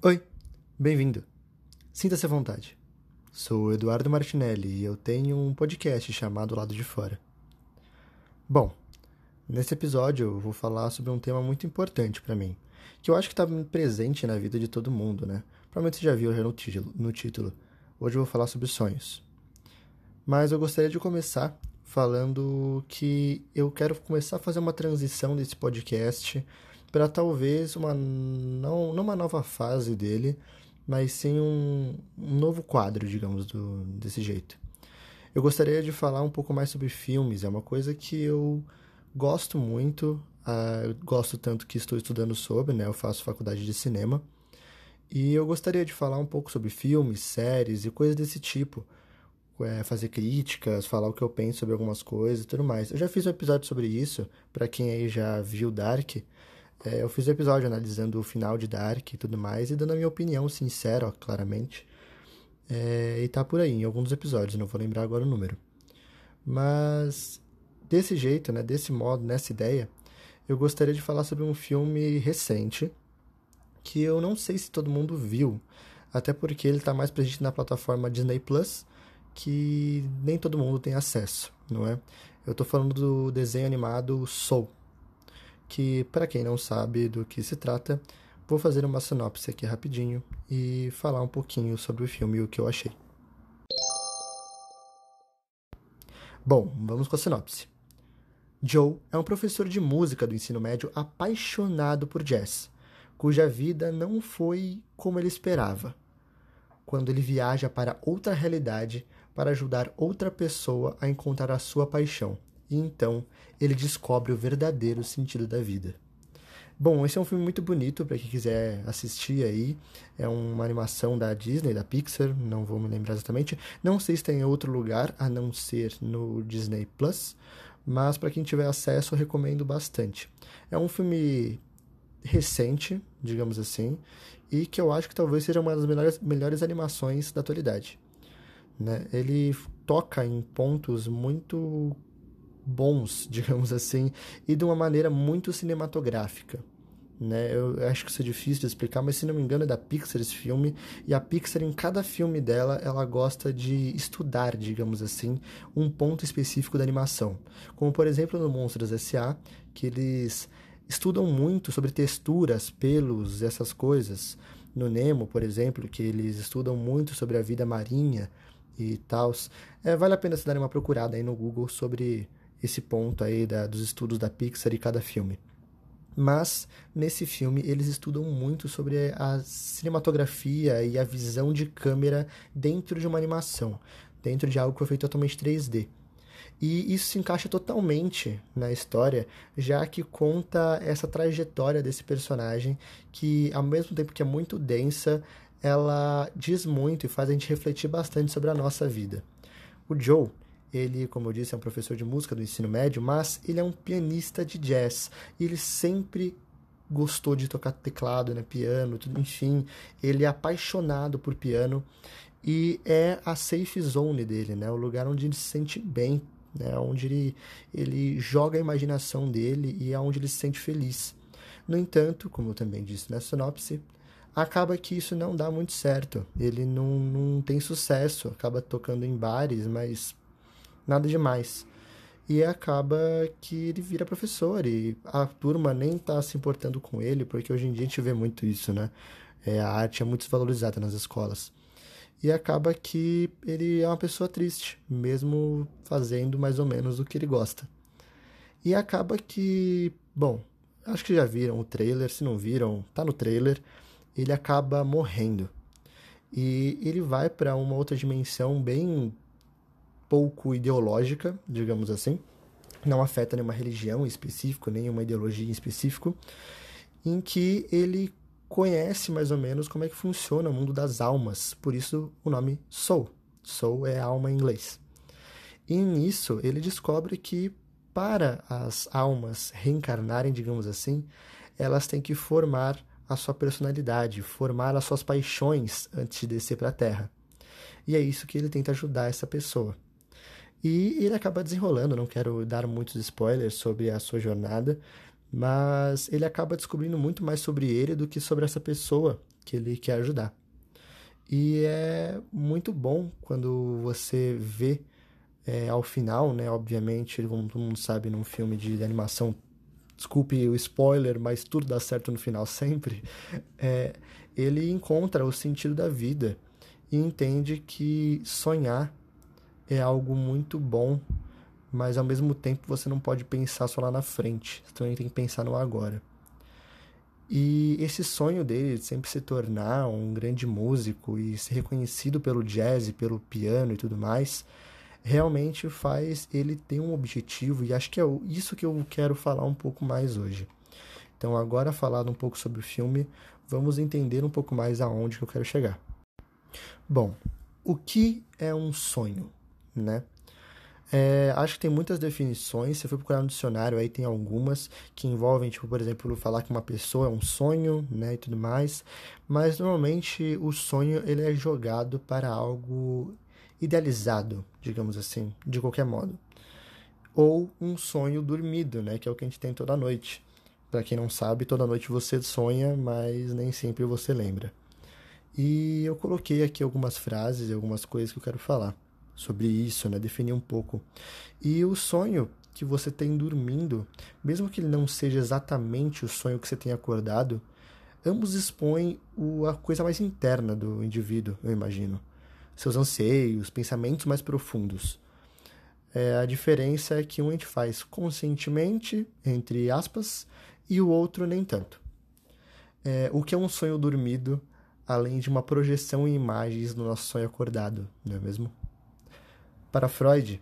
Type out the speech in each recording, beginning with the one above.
Oi, bem-vindo. Sinta-se à vontade. Sou Eduardo Martinelli e eu tenho um podcast chamado Lado de Fora. Bom, nesse episódio eu vou falar sobre um tema muito importante para mim, que eu acho que está presente na vida de todo mundo, né? Provavelmente você já viu já no título, no título. Hoje eu vou falar sobre sonhos. Mas eu gostaria de começar falando que eu quero começar a fazer uma transição desse podcast para talvez uma não, não uma nova fase dele, mas sim um, um novo quadro, digamos, do, desse jeito. Eu gostaria de falar um pouco mais sobre filmes, é uma coisa que eu gosto muito, uh, gosto tanto que estou estudando sobre, né? Eu faço faculdade de cinema. E eu gostaria de falar um pouco sobre filmes, séries e coisas desse tipo. É, fazer críticas, falar o que eu penso sobre algumas coisas e tudo mais. Eu já fiz um episódio sobre isso, para quem aí já viu Dark. É, eu fiz um episódio analisando o final de Dark e tudo mais, e dando a minha opinião sincera, ó, claramente. É, e tá por aí, em alguns episódios, não vou lembrar agora o número. Mas, desse jeito, né, desse modo, nessa ideia, eu gostaria de falar sobre um filme recente, que eu não sei se todo mundo viu, até porque ele está mais presente na plataforma Disney Plus, que nem todo mundo tem acesso, não é? Eu estou falando do desenho animado Soul, que, para quem não sabe do que se trata, vou fazer uma sinopse aqui rapidinho e falar um pouquinho sobre o filme e o que eu achei. Bom, vamos com a sinopse. Joe é um professor de música do ensino médio apaixonado por jazz, cuja vida não foi como ele esperava. Quando ele viaja para outra realidade para ajudar outra pessoa a encontrar a sua paixão e então ele descobre o verdadeiro sentido da vida. Bom, esse é um filme muito bonito para quem quiser assistir aí. É uma animação da Disney, da Pixar, não vou me lembrar exatamente. Não sei se tem em outro lugar a não ser no Disney Plus, mas para quem tiver acesso eu recomendo bastante. É um filme recente, digamos assim, e que eu acho que talvez seja uma das melhores, melhores animações da atualidade. Né? Ele toca em pontos muito bons, digamos assim, e de uma maneira muito cinematográfica. Né? Eu acho que isso é difícil de explicar, mas se não me engano é da Pixar esse filme, e a Pixar em cada filme dela, ela gosta de estudar, digamos assim, um ponto específico da animação. Como por exemplo no Monstros S.A., que eles estudam muito sobre texturas, pelos, essas coisas. No Nemo, por exemplo, que eles estudam muito sobre a vida marinha e tal. É, vale a pena se dar uma procurada aí no Google sobre esse ponto aí da, dos estudos da Pixar e cada filme. Mas nesse filme eles estudam muito sobre a cinematografia e a visão de câmera dentro de uma animação, dentro de algo que foi feito totalmente 3D. E isso se encaixa totalmente na história, já que conta essa trajetória desse personagem que, ao mesmo tempo que é muito densa, ela diz muito e faz a gente refletir bastante sobre a nossa vida. O Joe, ele, como eu disse, é um professor de música do ensino médio, mas ele é um pianista de jazz. E ele sempre gostou de tocar teclado, né, piano, tudo, enfim, ele é apaixonado por piano e é a safe zone dele, né, o lugar onde ele se sente bem, né, onde ele, ele joga a imaginação dele e é onde ele se sente feliz. No entanto, como eu também disse na sinopse, acaba que isso não dá muito certo. Ele não, não tem sucesso, acaba tocando em bares, mas nada demais. E acaba que ele vira professor e a turma nem está se importando com ele, porque hoje em dia a gente vê muito isso, né? É, a arte é muito desvalorizada nas escolas. E acaba que ele é uma pessoa triste, mesmo fazendo mais ou menos o que ele gosta. E acaba que, bom, acho que já viram o trailer, se não viram, tá no trailer, ele acaba morrendo. E ele vai para uma outra dimensão bem pouco ideológica, digamos assim, não afeta nenhuma religião em específico, nenhuma ideologia em específico, em que ele conhece mais ou menos como é que funciona o mundo das almas, por isso o nome Soul. Soul é alma em inglês. E nisso ele descobre que para as almas reencarnarem, digamos assim, elas têm que formar a sua personalidade, formar as suas paixões antes de descer para a Terra. E é isso que ele tenta ajudar essa pessoa. E ele acaba desenrolando, não quero dar muitos spoilers sobre a sua jornada, mas ele acaba descobrindo muito mais sobre ele do que sobre essa pessoa que ele quer ajudar. E é muito bom quando você vê é, ao final, né? Obviamente, como todo mundo sabe, num filme de animação, desculpe o spoiler, mas tudo dá certo no final sempre. É, ele encontra o sentido da vida e entende que sonhar é algo muito bom, mas ao mesmo tempo você não pode pensar só lá na frente, você também tem que pensar no agora. E esse sonho dele de sempre se tornar um grande músico e ser reconhecido pelo jazz, pelo piano e tudo mais, realmente faz ele ter um objetivo e acho que é isso que eu quero falar um pouco mais hoje. Então, agora falado um pouco sobre o filme, vamos entender um pouco mais aonde que eu quero chegar. Bom, o que é um sonho, né? É, acho que tem muitas definições. Se eu for procurar no dicionário, aí tem algumas que envolvem, tipo, por exemplo, falar que uma pessoa é um sonho, né, e tudo mais. Mas normalmente o sonho ele é jogado para algo idealizado, digamos assim, de qualquer modo. Ou um sonho dormido, né, que é o que a gente tem toda noite. Para quem não sabe, toda noite você sonha, mas nem sempre você lembra. E eu coloquei aqui algumas frases e algumas coisas que eu quero falar sobre isso, né? Definir um pouco. E o sonho que você tem dormindo, mesmo que ele não seja exatamente o sonho que você tem acordado, ambos expõem o, a coisa mais interna do indivíduo, eu imagino. Seus anseios, pensamentos mais profundos. É, a diferença é que um a gente faz conscientemente, entre aspas, e o outro nem tanto. É, o que é um sonho dormido, além de uma projeção em imagens no nosso sonho acordado, não é mesmo? Para Freud,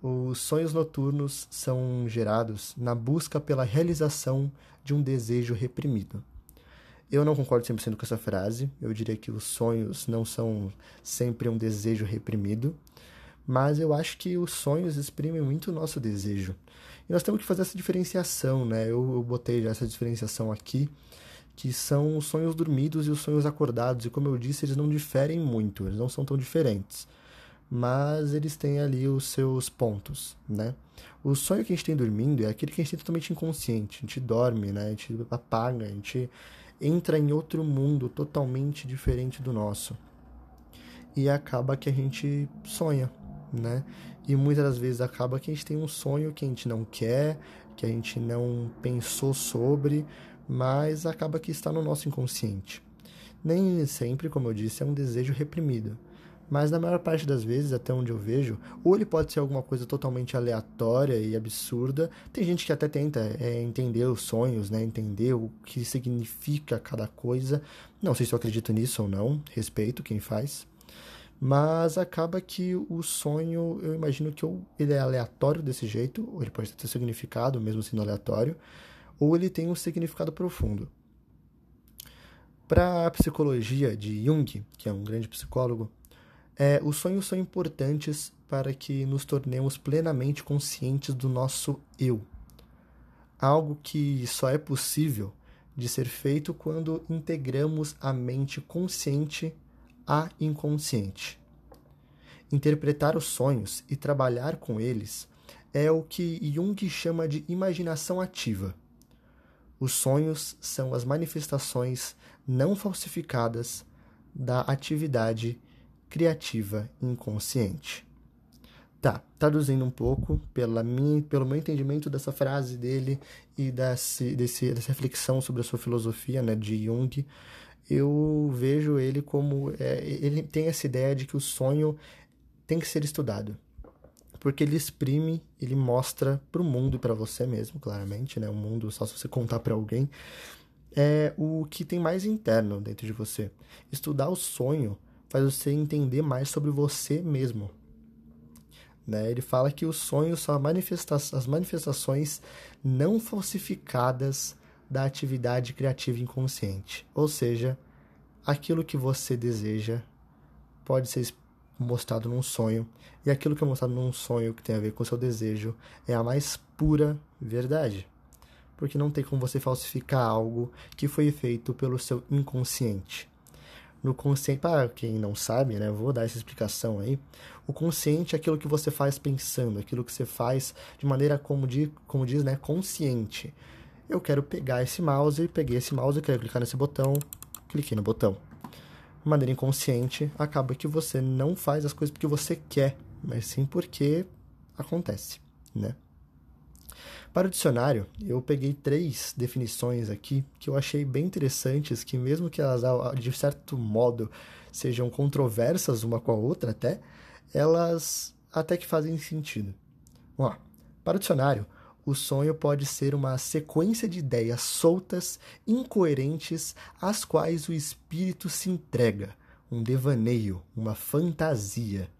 os sonhos noturnos são gerados na busca pela realização de um desejo reprimido. Eu não concordo 100% com essa frase. Eu diria que os sonhos não são sempre um desejo reprimido, mas eu acho que os sonhos exprimem muito o nosso desejo. E nós temos que fazer essa diferenciação, né? Eu, eu botei já essa diferenciação aqui, que são os sonhos dormidos e os sonhos acordados. E como eu disse, eles não diferem muito, eles não são tão diferentes mas eles têm ali os seus pontos, né? O sonho que a gente tem dormindo é aquele que a gente tem totalmente inconsciente. A gente dorme, né? A gente apaga, a gente entra em outro mundo totalmente diferente do nosso. E acaba que a gente sonha, né? E muitas das vezes acaba que a gente tem um sonho que a gente não quer, que a gente não pensou sobre, mas acaba que está no nosso inconsciente. Nem sempre, como eu disse, é um desejo reprimido mas na maior parte das vezes, até onde eu vejo, ou ele pode ser alguma coisa totalmente aleatória e absurda. Tem gente que até tenta é, entender os sonhos, né? Entender o que significa cada coisa. Não sei se eu acredito nisso ou não, respeito quem faz. Mas acaba que o sonho, eu imagino que ou ele é aleatório desse jeito, ou ele pode ter significado, mesmo sendo aleatório, ou ele tem um significado profundo. Para a psicologia de Jung, que é um grande psicólogo, é, os sonhos são importantes para que nos tornemos plenamente conscientes do nosso eu. Algo que só é possível de ser feito quando integramos a mente consciente à inconsciente. Interpretar os sonhos e trabalhar com eles é o que Jung chama de imaginação ativa. Os sonhos são as manifestações não falsificadas da atividade criativa inconsciente. Tá, traduzindo um pouco pela minha, pelo meu entendimento dessa frase dele e desse, desse, dessa reflexão sobre a sua filosofia né, de Jung, eu vejo ele como. É, ele tem essa ideia de que o sonho tem que ser estudado. Porque ele exprime, ele mostra para o mundo e para você mesmo, claramente, né? O mundo, só se você contar para alguém, é o que tem mais interno dentro de você. Estudar o sonho faz você entender mais sobre você mesmo. Né? Ele fala que os sonhos são manifesta as manifestações não falsificadas da atividade criativa inconsciente. Ou seja, aquilo que você deseja pode ser mostrado num sonho, e aquilo que é mostrado num sonho que tem a ver com o seu desejo é a mais pura verdade. Porque não tem como você falsificar algo que foi feito pelo seu inconsciente no consciente, para quem não sabe, né, vou dar essa explicação aí. O consciente é aquilo que você faz pensando, aquilo que você faz de maneira como, como diz, né, consciente. Eu quero pegar esse mouse, peguei esse mouse, quero clicar nesse botão, cliquei no botão. De maneira inconsciente, acaba que você não faz as coisas porque você quer, mas sim porque acontece, né? Para o dicionário, eu peguei três definições aqui que eu achei bem interessantes, que mesmo que elas, de certo modo, sejam controversas uma com a outra até, elas até que fazem sentido. Vamos lá. Para o dicionário, o sonho pode ser uma sequência de ideias soltas, incoerentes, às quais o espírito se entrega, um devaneio, uma fantasia.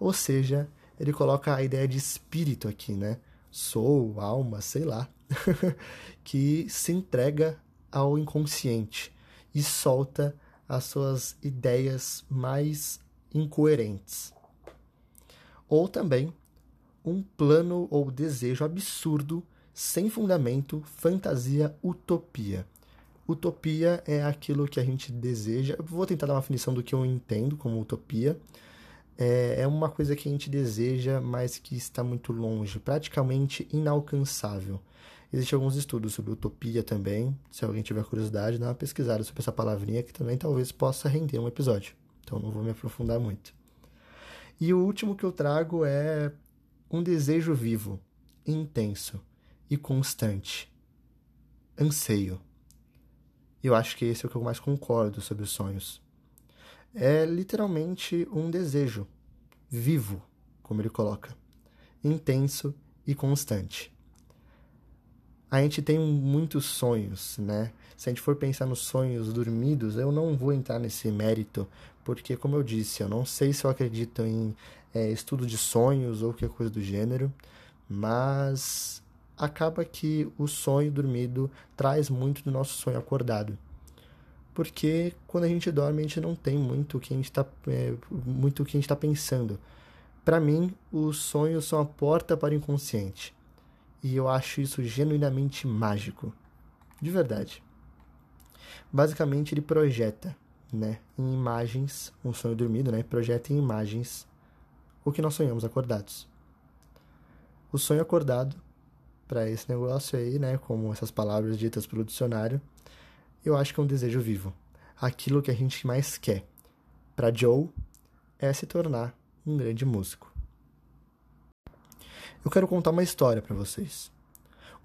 Ou seja, ele coloca a ideia de espírito aqui, né? Sou, alma, sei lá, que se entrega ao inconsciente e solta as suas ideias mais incoerentes. Ou também um plano ou desejo absurdo, sem fundamento, fantasia, utopia. Utopia é aquilo que a gente deseja. Eu vou tentar dar uma definição do que eu entendo como utopia é, é uma coisa que a gente deseja, mas que está muito longe, praticamente inalcançável. Existem alguns estudos sobre utopia também. Se alguém tiver curiosidade, dá uma pesquisada sobre essa palavrinha que também talvez possa render um episódio. Então não vou me aprofundar muito. E o último que eu trago é um desejo vivo, intenso e constante. Anseio. Eu acho que esse é o que eu mais concordo sobre os sonhos é literalmente um desejo vivo, como ele coloca, intenso e constante. A gente tem muitos sonhos, né? Se a gente for pensar nos sonhos dormidos, eu não vou entrar nesse mérito, porque, como eu disse, eu não sei se eu acredito em é, estudo de sonhos ou qualquer coisa do gênero, mas acaba que o sonho dormido traz muito do nosso sonho acordado porque quando a gente dorme a gente não tem muito o que a gente está é, muito o que a gente está pensando. Para mim, os sonhos são a porta para o inconsciente e eu acho isso genuinamente mágico, de verdade. Basicamente, ele projeta, né, em imagens, um sonho dormido, né, projeta em imagens o que nós sonhamos acordados. O sonho acordado, para esse negócio aí, né, como essas palavras ditas pelo dicionário, eu acho que é um desejo vivo. Aquilo que a gente mais quer. Para Joe, é se tornar um grande músico. Eu quero contar uma história para vocês.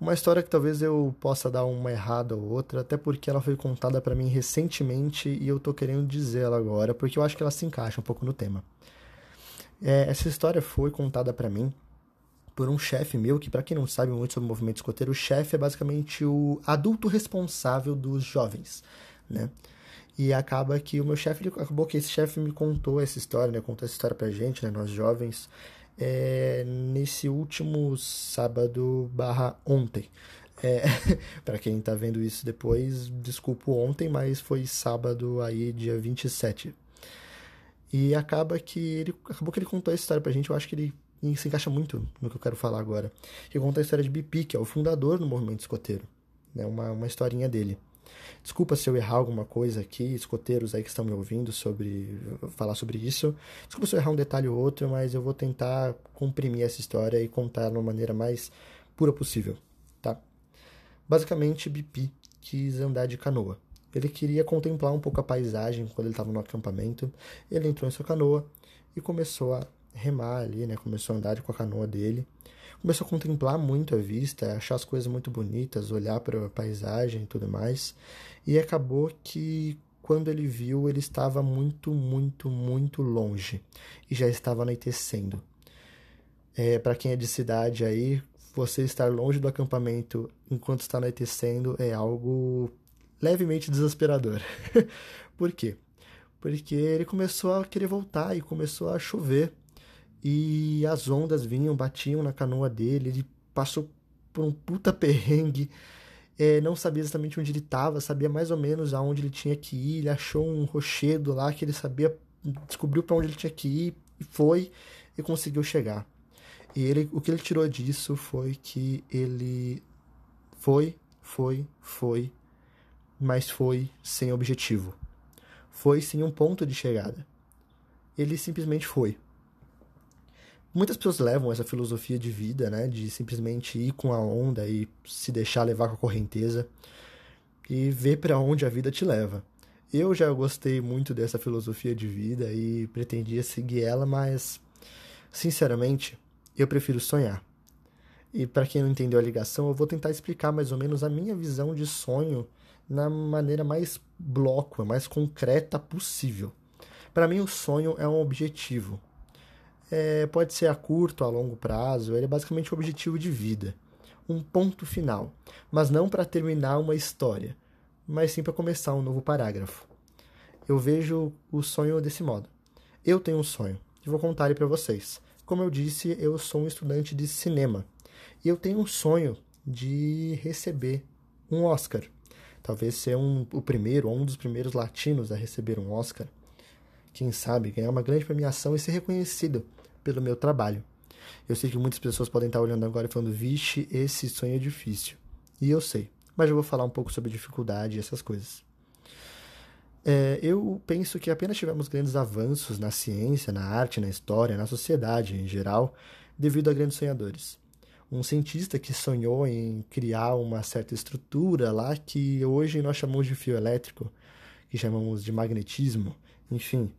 Uma história que talvez eu possa dar uma errada ou outra, até porque ela foi contada para mim recentemente e eu tô querendo dizer ela agora, porque eu acho que ela se encaixa um pouco no tema. É, essa história foi contada para mim por um chefe meu, que para quem não sabe muito sobre o movimento escoteiro, o chefe é basicamente o adulto responsável dos jovens, né? E acaba que o meu chefe, acabou que esse chefe me contou essa história, né? Contou essa história pra gente, né? Nós jovens, é, nesse último sábado barra ontem. É, para quem tá vendo isso depois, desculpa ontem, mas foi sábado aí, dia 27. E acaba que ele acabou que ele contou essa história pra gente, eu acho que ele e se encaixa muito no que eu quero falar agora. Que conta a história de Bipi, que é o fundador do movimento escoteiro. Né? Uma, uma historinha dele. Desculpa se eu errar alguma coisa aqui, escoteiros aí que estão me ouvindo sobre falar sobre isso. Desculpa se eu errar um detalhe ou outro, mas eu vou tentar comprimir essa história e contar de uma maneira mais pura possível, tá? Basicamente, Bipi quis andar de canoa. Ele queria contemplar um pouco a paisagem quando ele estava no acampamento. Ele entrou em sua canoa e começou a remar ali, né? Começou a andar com a canoa dele. Começou a contemplar muito a vista, achar as coisas muito bonitas, olhar para a paisagem e tudo mais. E acabou que quando ele viu, ele estava muito, muito, muito longe e já estava anoitecendo. É, para quem é de cidade aí, você estar longe do acampamento enquanto está anoitecendo é algo levemente desesperador. Por quê? Porque ele começou a querer voltar e começou a chover e as ondas vinham, batiam na canoa dele, ele passou por um puta perrengue, é, não sabia exatamente onde ele estava, sabia mais ou menos aonde ele tinha que ir, ele achou um rochedo lá que ele sabia, descobriu para onde ele tinha que ir, e foi e conseguiu chegar. E ele, o que ele tirou disso foi que ele foi, foi, foi, mas foi sem objetivo. Foi sem um ponto de chegada. Ele simplesmente foi. Muitas pessoas levam essa filosofia de vida, né, de simplesmente ir com a onda e se deixar levar com a correnteza e ver para onde a vida te leva. Eu já gostei muito dessa filosofia de vida e pretendia seguir ela, mas, sinceramente, eu prefiro sonhar. E para quem não entendeu a ligação, eu vou tentar explicar mais ou menos a minha visão de sonho na maneira mais bloco, mais concreta possível. Para mim, o sonho é um objetivo. É, pode ser a curto, a longo prazo, ele é basicamente um objetivo de vida. Um ponto final. Mas não para terminar uma história, mas sim para começar um novo parágrafo. Eu vejo o sonho desse modo. Eu tenho um sonho e vou contar ele para vocês. Como eu disse, eu sou um estudante de cinema e eu tenho um sonho de receber um Oscar. Talvez ser um, o primeiro ou um dos primeiros latinos a receber um Oscar. Quem sabe ganhar uma grande premiação e ser reconhecido pelo meu trabalho. Eu sei que muitas pessoas podem estar olhando agora e falando, vixe, esse sonho é difícil. E eu sei, mas eu vou falar um pouco sobre dificuldade e essas coisas. É, eu penso que apenas tivemos grandes avanços na ciência, na arte, na história, na sociedade em geral, devido a grandes sonhadores. Um cientista que sonhou em criar uma certa estrutura lá que hoje nós chamamos de fio elétrico, que chamamos de magnetismo, enfim.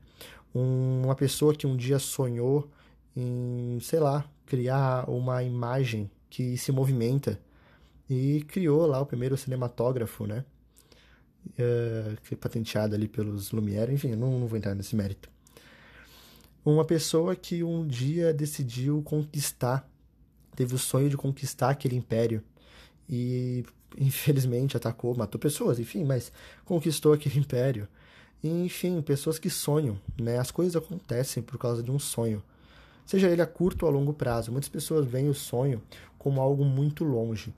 Um, uma pessoa que um dia sonhou em, sei lá, criar uma imagem que se movimenta e criou lá o primeiro cinematógrafo, né? Uh, que é patenteado ali pelos Lumière, enfim, não, não vou entrar nesse mérito. Uma pessoa que um dia decidiu conquistar, teve o sonho de conquistar aquele império e infelizmente atacou, matou pessoas, enfim, mas conquistou aquele império. E, enfim, pessoas que sonham, né? As coisas acontecem por causa de um sonho seja ele a curto ou a longo prazo. Muitas pessoas veem o sonho como algo muito longe.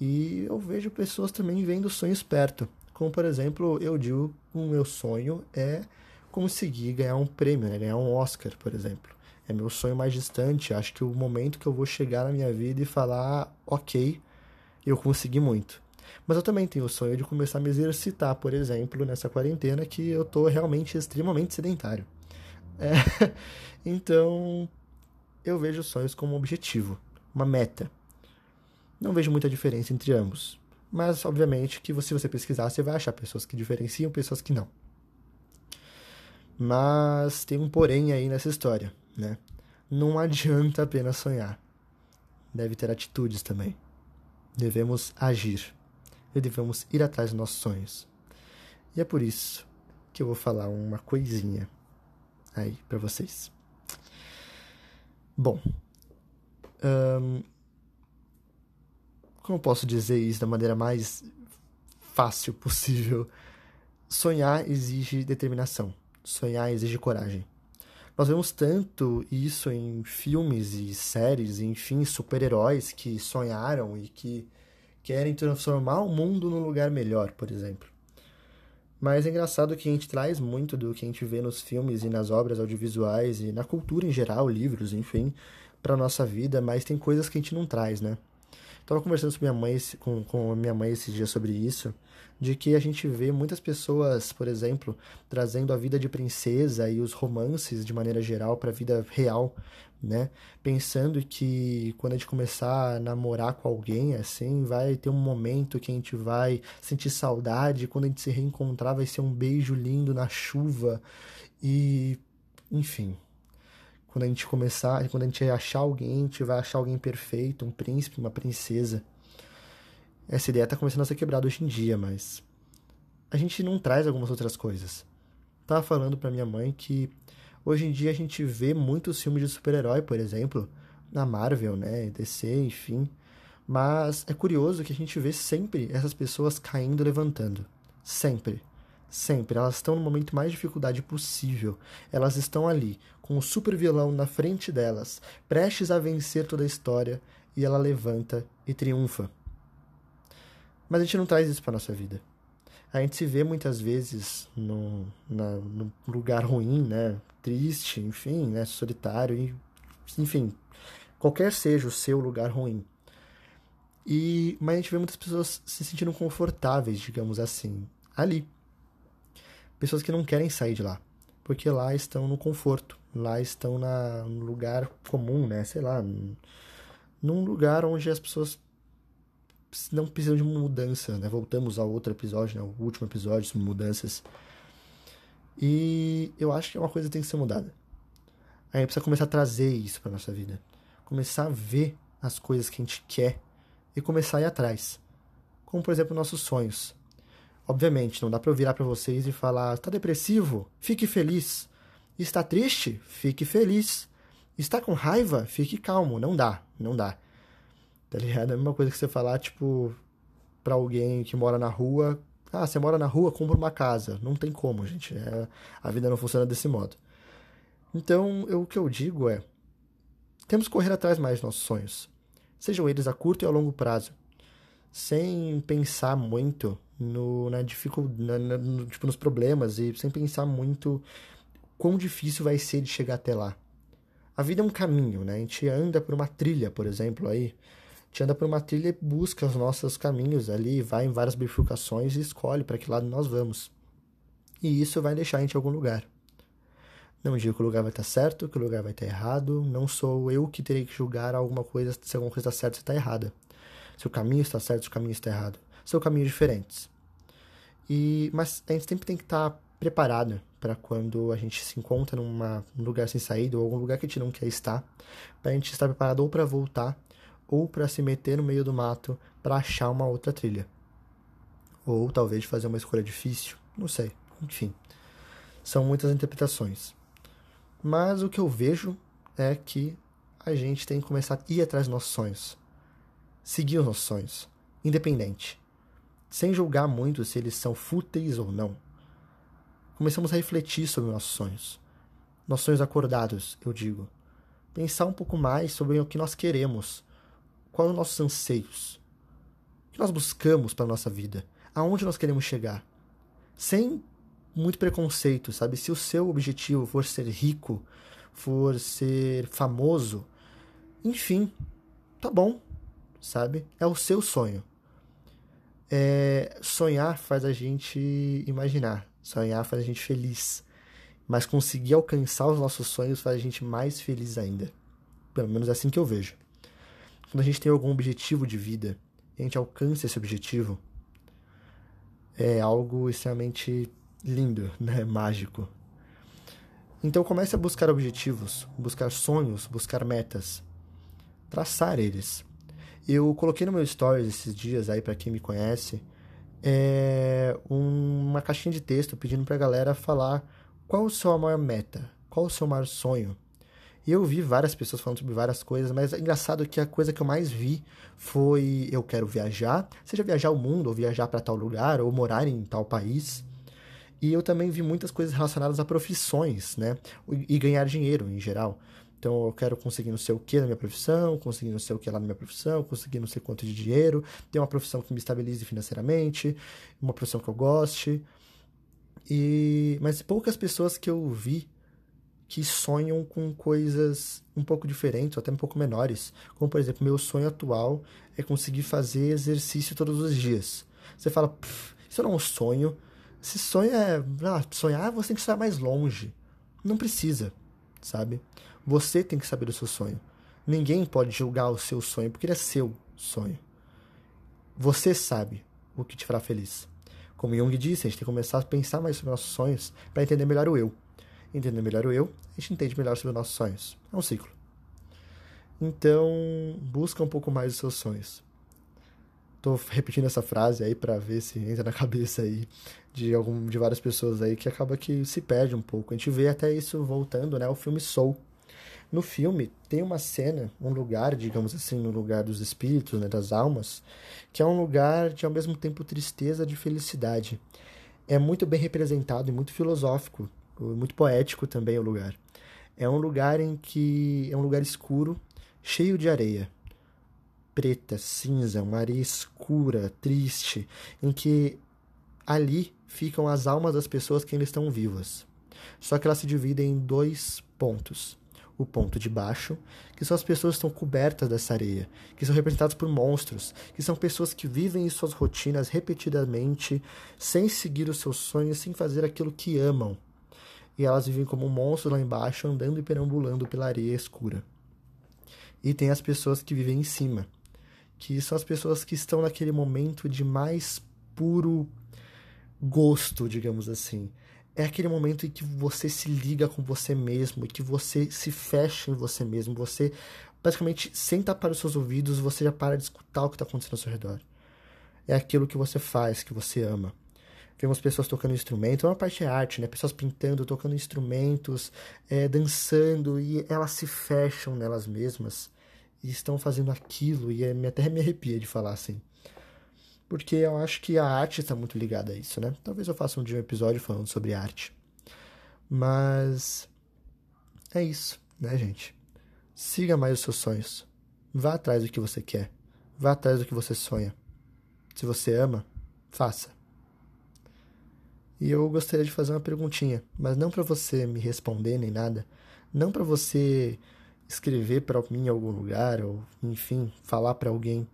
E eu vejo pessoas também vendo sonhos perto. Como, por exemplo, eu digo o meu sonho é conseguir ganhar um prêmio, né? ganhar um Oscar, por exemplo. É meu sonho mais distante. Acho que o momento que eu vou chegar na minha vida e falar, ok, eu consegui muito. Mas eu também tenho o sonho de começar a me exercitar, por exemplo, nessa quarentena que eu estou realmente extremamente sedentário. É, então, eu vejo sonhos como um objetivo, uma meta. Não vejo muita diferença entre ambos. Mas, obviamente, que se você pesquisar, você vai achar pessoas que diferenciam pessoas que não. Mas tem um porém aí nessa história, né? Não adianta apenas sonhar. Deve ter atitudes também. Devemos agir. E devemos ir atrás dos nossos sonhos. E é por isso que eu vou falar uma coisinha aí para vocês. Bom, como eu posso dizer isso da maneira mais fácil possível? Sonhar exige determinação, sonhar exige coragem. Nós vemos tanto isso em filmes e séries, enfim, super-heróis que sonharam e que querem transformar o mundo num lugar melhor, por exemplo. Mas é engraçado que a gente traz muito do que a gente vê nos filmes e nas obras audiovisuais e na cultura em geral, livros, enfim, para nossa vida, mas tem coisas que a gente não traz, né? Tava conversando com minha mãe, com, com minha mãe esse dia sobre isso, de que a gente vê muitas pessoas, por exemplo, trazendo a vida de princesa e os romances de maneira geral para a vida real, né? Pensando que quando a gente começar a namorar com alguém, assim, vai ter um momento que a gente vai sentir saudade, quando a gente se reencontrar vai ser um beijo lindo na chuva e enfim. Quando a gente começar, quando a gente achar alguém, a gente vai achar alguém perfeito, um príncipe, uma princesa. Essa ideia tá começando a ser quebrada hoje em dia, mas a gente não traz algumas outras coisas. Tava falando para minha mãe que Hoje em dia a gente vê muitos filmes de super-herói, por exemplo, na Marvel, né, DC, enfim. Mas é curioso que a gente vê sempre essas pessoas caindo e levantando. Sempre. Sempre. Elas estão no momento mais de dificuldade possível. Elas estão ali, com o super vilão na frente delas, prestes a vencer toda a história, e ela levanta e triunfa. Mas a gente não traz isso para nossa vida a gente se vê muitas vezes no lugar ruim, né? Triste, enfim, né? Solitário, enfim, qualquer seja o seu lugar ruim. E, mas a gente vê muitas pessoas se sentindo confortáveis, digamos assim, ali. Pessoas que não querem sair de lá, porque lá estão no conforto, lá estão na, no lugar comum, né? Sei lá, num lugar onde as pessoas não precisam de mudança, né? Voltamos ao outro episódio, né? O último episódio sobre mudanças. E eu acho que uma coisa tem que ser mudada. A gente precisa começar a trazer isso para nossa vida. Começar a ver as coisas que a gente quer e começar a ir atrás. Como, por exemplo, nossos sonhos. Obviamente, não dá para eu virar para vocês e falar: está depressivo? Fique feliz. Está triste? Fique feliz. Está com raiva? Fique calmo. Não dá, não dá. Tá ligado? É a mesma coisa que você falar, tipo, pra alguém que mora na rua: ah, você mora na rua, compra uma casa. Não tem como, gente. É, a vida não funciona desse modo. Então, eu, o que eu digo é: temos que correr atrás mais dos nossos sonhos, sejam eles a curto e a longo prazo, sem pensar muito no, na dificuldade, na, no, tipo, nos problemas e sem pensar muito quão difícil vai ser de chegar até lá. A vida é um caminho, né? A gente anda por uma trilha, por exemplo, aí. Gente anda por uma trilha e busca os nossos caminhos ali, vai em várias bifurcações e escolhe para que lado nós vamos. E isso vai deixar a gente em algum lugar. Não digo que o lugar vai estar certo, que o lugar vai estar errado. Não sou eu que terei que julgar alguma coisa, se alguma coisa está certa ou está errada. Se o caminho está certo, se o caminho está errado. São caminhos diferentes. E, mas a gente sempre tem que estar preparado para quando a gente se encontra num lugar sem saída ou algum lugar que a gente não quer estar, para a gente estar preparado ou para voltar ou para se meter no meio do mato para achar uma outra trilha. Ou talvez fazer uma escolha difícil, não sei. Enfim, são muitas interpretações. Mas o que eu vejo é que a gente tem que começar a ir atrás dos nossos sonhos. Seguir os nossos sonhos, independente. Sem julgar muito se eles são fúteis ou não. Começamos a refletir sobre nossos sonhos. Nossos sonhos acordados, eu digo. Pensar um pouco mais sobre o que nós queremos. Quais os nossos anseios. O que nós buscamos para a nossa vida. Aonde nós queremos chegar. Sem muito preconceito, sabe? Se o seu objetivo for ser rico, for ser famoso, enfim, tá bom, sabe? É o seu sonho. É, sonhar faz a gente imaginar, sonhar faz a gente feliz, mas conseguir alcançar os nossos sonhos faz a gente mais feliz ainda. Pelo menos é assim que eu vejo. Quando a gente tem algum objetivo de vida a gente alcança esse objetivo, é algo extremamente lindo, né? Mágico. Então comece a buscar objetivos, buscar sonhos, buscar metas, traçar eles. Eu coloquei no meu stories esses dias aí para quem me conhece, é uma caixinha de texto pedindo para a galera falar qual o seu maior meta, qual o seu maior sonho. E eu vi várias pessoas falando sobre várias coisas, mas é engraçado que a coisa que eu mais vi foi eu quero viajar, seja viajar o mundo, ou viajar para tal lugar, ou morar em tal país. E eu também vi muitas coisas relacionadas a profissões, né? E ganhar dinheiro em geral. Então eu quero conseguir não sei o que na minha profissão, conseguir não sei o que lá na minha profissão, conseguir não sei quanto de dinheiro, ter uma profissão que me estabilize financeiramente, uma profissão que eu goste. E mas poucas pessoas que eu vi que sonham com coisas um pouco diferentes, até um pouco menores. Como por exemplo, meu sonho atual é conseguir fazer exercício todos os dias. Você fala, isso não é um sonho, esse sonho é. Ah, sonhar, você tem que sonhar mais longe. Não precisa, sabe? Você tem que saber do seu sonho. Ninguém pode julgar o seu sonho, porque ele é seu sonho. Você sabe o que te fará feliz. Como Jung disse, a gente tem que começar a pensar mais sobre nossos sonhos para entender melhor o eu. Entender melhor o eu, a gente entende melhor sobre os nossos sonhos. É um ciclo. Então, busca um pouco mais os seus sonhos. Tô repetindo essa frase aí para ver se entra na cabeça aí de algum de várias pessoas aí que acaba que se perde um pouco. A gente vê até isso voltando, né, o filme Soul. No filme tem uma cena, um lugar, digamos assim, no lugar dos espíritos, né, das almas, que é um lugar de ao mesmo tempo tristeza de felicidade. É muito bem representado e muito filosófico, muito poético também o lugar. É um lugar em que é um lugar escuro, cheio de areia preta, cinza, uma areia escura, triste, em que ali ficam as almas das pessoas que ainda estão vivas. Só que elas se dividem em dois pontos. O ponto de baixo, que são as pessoas que estão cobertas dessa areia, que são representadas por monstros, que são pessoas que vivem em suas rotinas repetidamente, sem seguir os seus sonhos, sem fazer aquilo que amam. E elas vivem como um monstro lá embaixo, andando e perambulando pela areia escura. E tem as pessoas que vivem em cima, que são as pessoas que estão naquele momento de mais puro gosto, digamos assim. é aquele momento em que você se liga com você mesmo e que você se fecha em você mesmo. Você basicamente, sem tapar os seus ouvidos, você já para de escutar o que está acontecendo ao seu redor. É aquilo que você faz, que você ama. Vemos pessoas tocando instrumento, uma parte é arte, né? Pessoas pintando, tocando instrumentos, é, dançando, e elas se fecham nelas mesmas e estão fazendo aquilo, e é, até me arrepia de falar assim. Porque eu acho que a arte está muito ligada a isso, né? Talvez eu faça um dia um episódio falando sobre arte. Mas é isso, né, gente? Siga mais os seus sonhos. Vá atrás do que você quer. Vá atrás do que você sonha. Se você ama, faça. E eu gostaria de fazer uma perguntinha, mas não para você me responder nem nada, não para você escrever para mim em algum lugar ou, enfim, falar para alguém,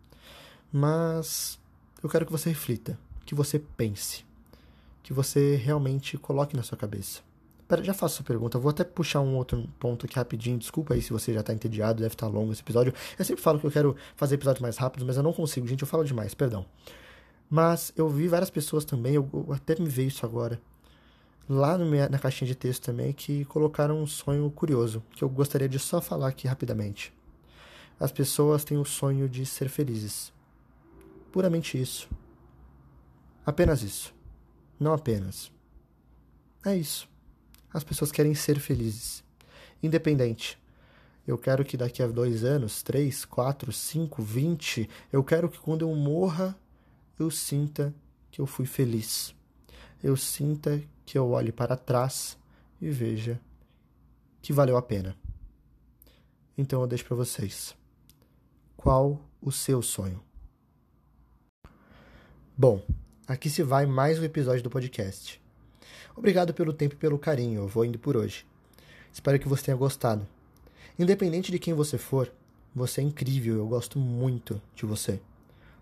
mas eu quero que você reflita, que você pense, que você realmente coloque na sua cabeça. Pera, já faço a pergunta. Vou até puxar um outro ponto aqui rapidinho. Desculpa aí se você já tá entediado, deve estar tá longo esse episódio. Eu sempre falo que eu quero fazer episódios mais rápidos, mas eu não consigo, gente. Eu falo demais, perdão. Mas eu vi várias pessoas também, eu, eu até me veio isso agora, lá minha, na caixinha de texto também, que colocaram um sonho curioso, que eu gostaria de só falar aqui rapidamente. As pessoas têm o sonho de ser felizes. Puramente isso. Apenas isso. Não apenas. É isso. As pessoas querem ser felizes. Independente. Eu quero que daqui a dois anos, três, quatro, cinco, vinte, eu quero que quando eu morra, eu sinta que eu fui feliz. Eu sinta que eu olhe para trás e veja que valeu a pena. Então eu deixo para vocês. Qual o seu sonho? Bom, aqui se vai mais um episódio do podcast. Obrigado pelo tempo e pelo carinho, eu vou indo por hoje. Espero que você tenha gostado. Independente de quem você for, você é incrível, eu gosto muito de você.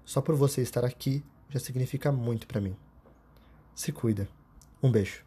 Só por você estar aqui já significa muito para mim. Se cuida. Um beijo.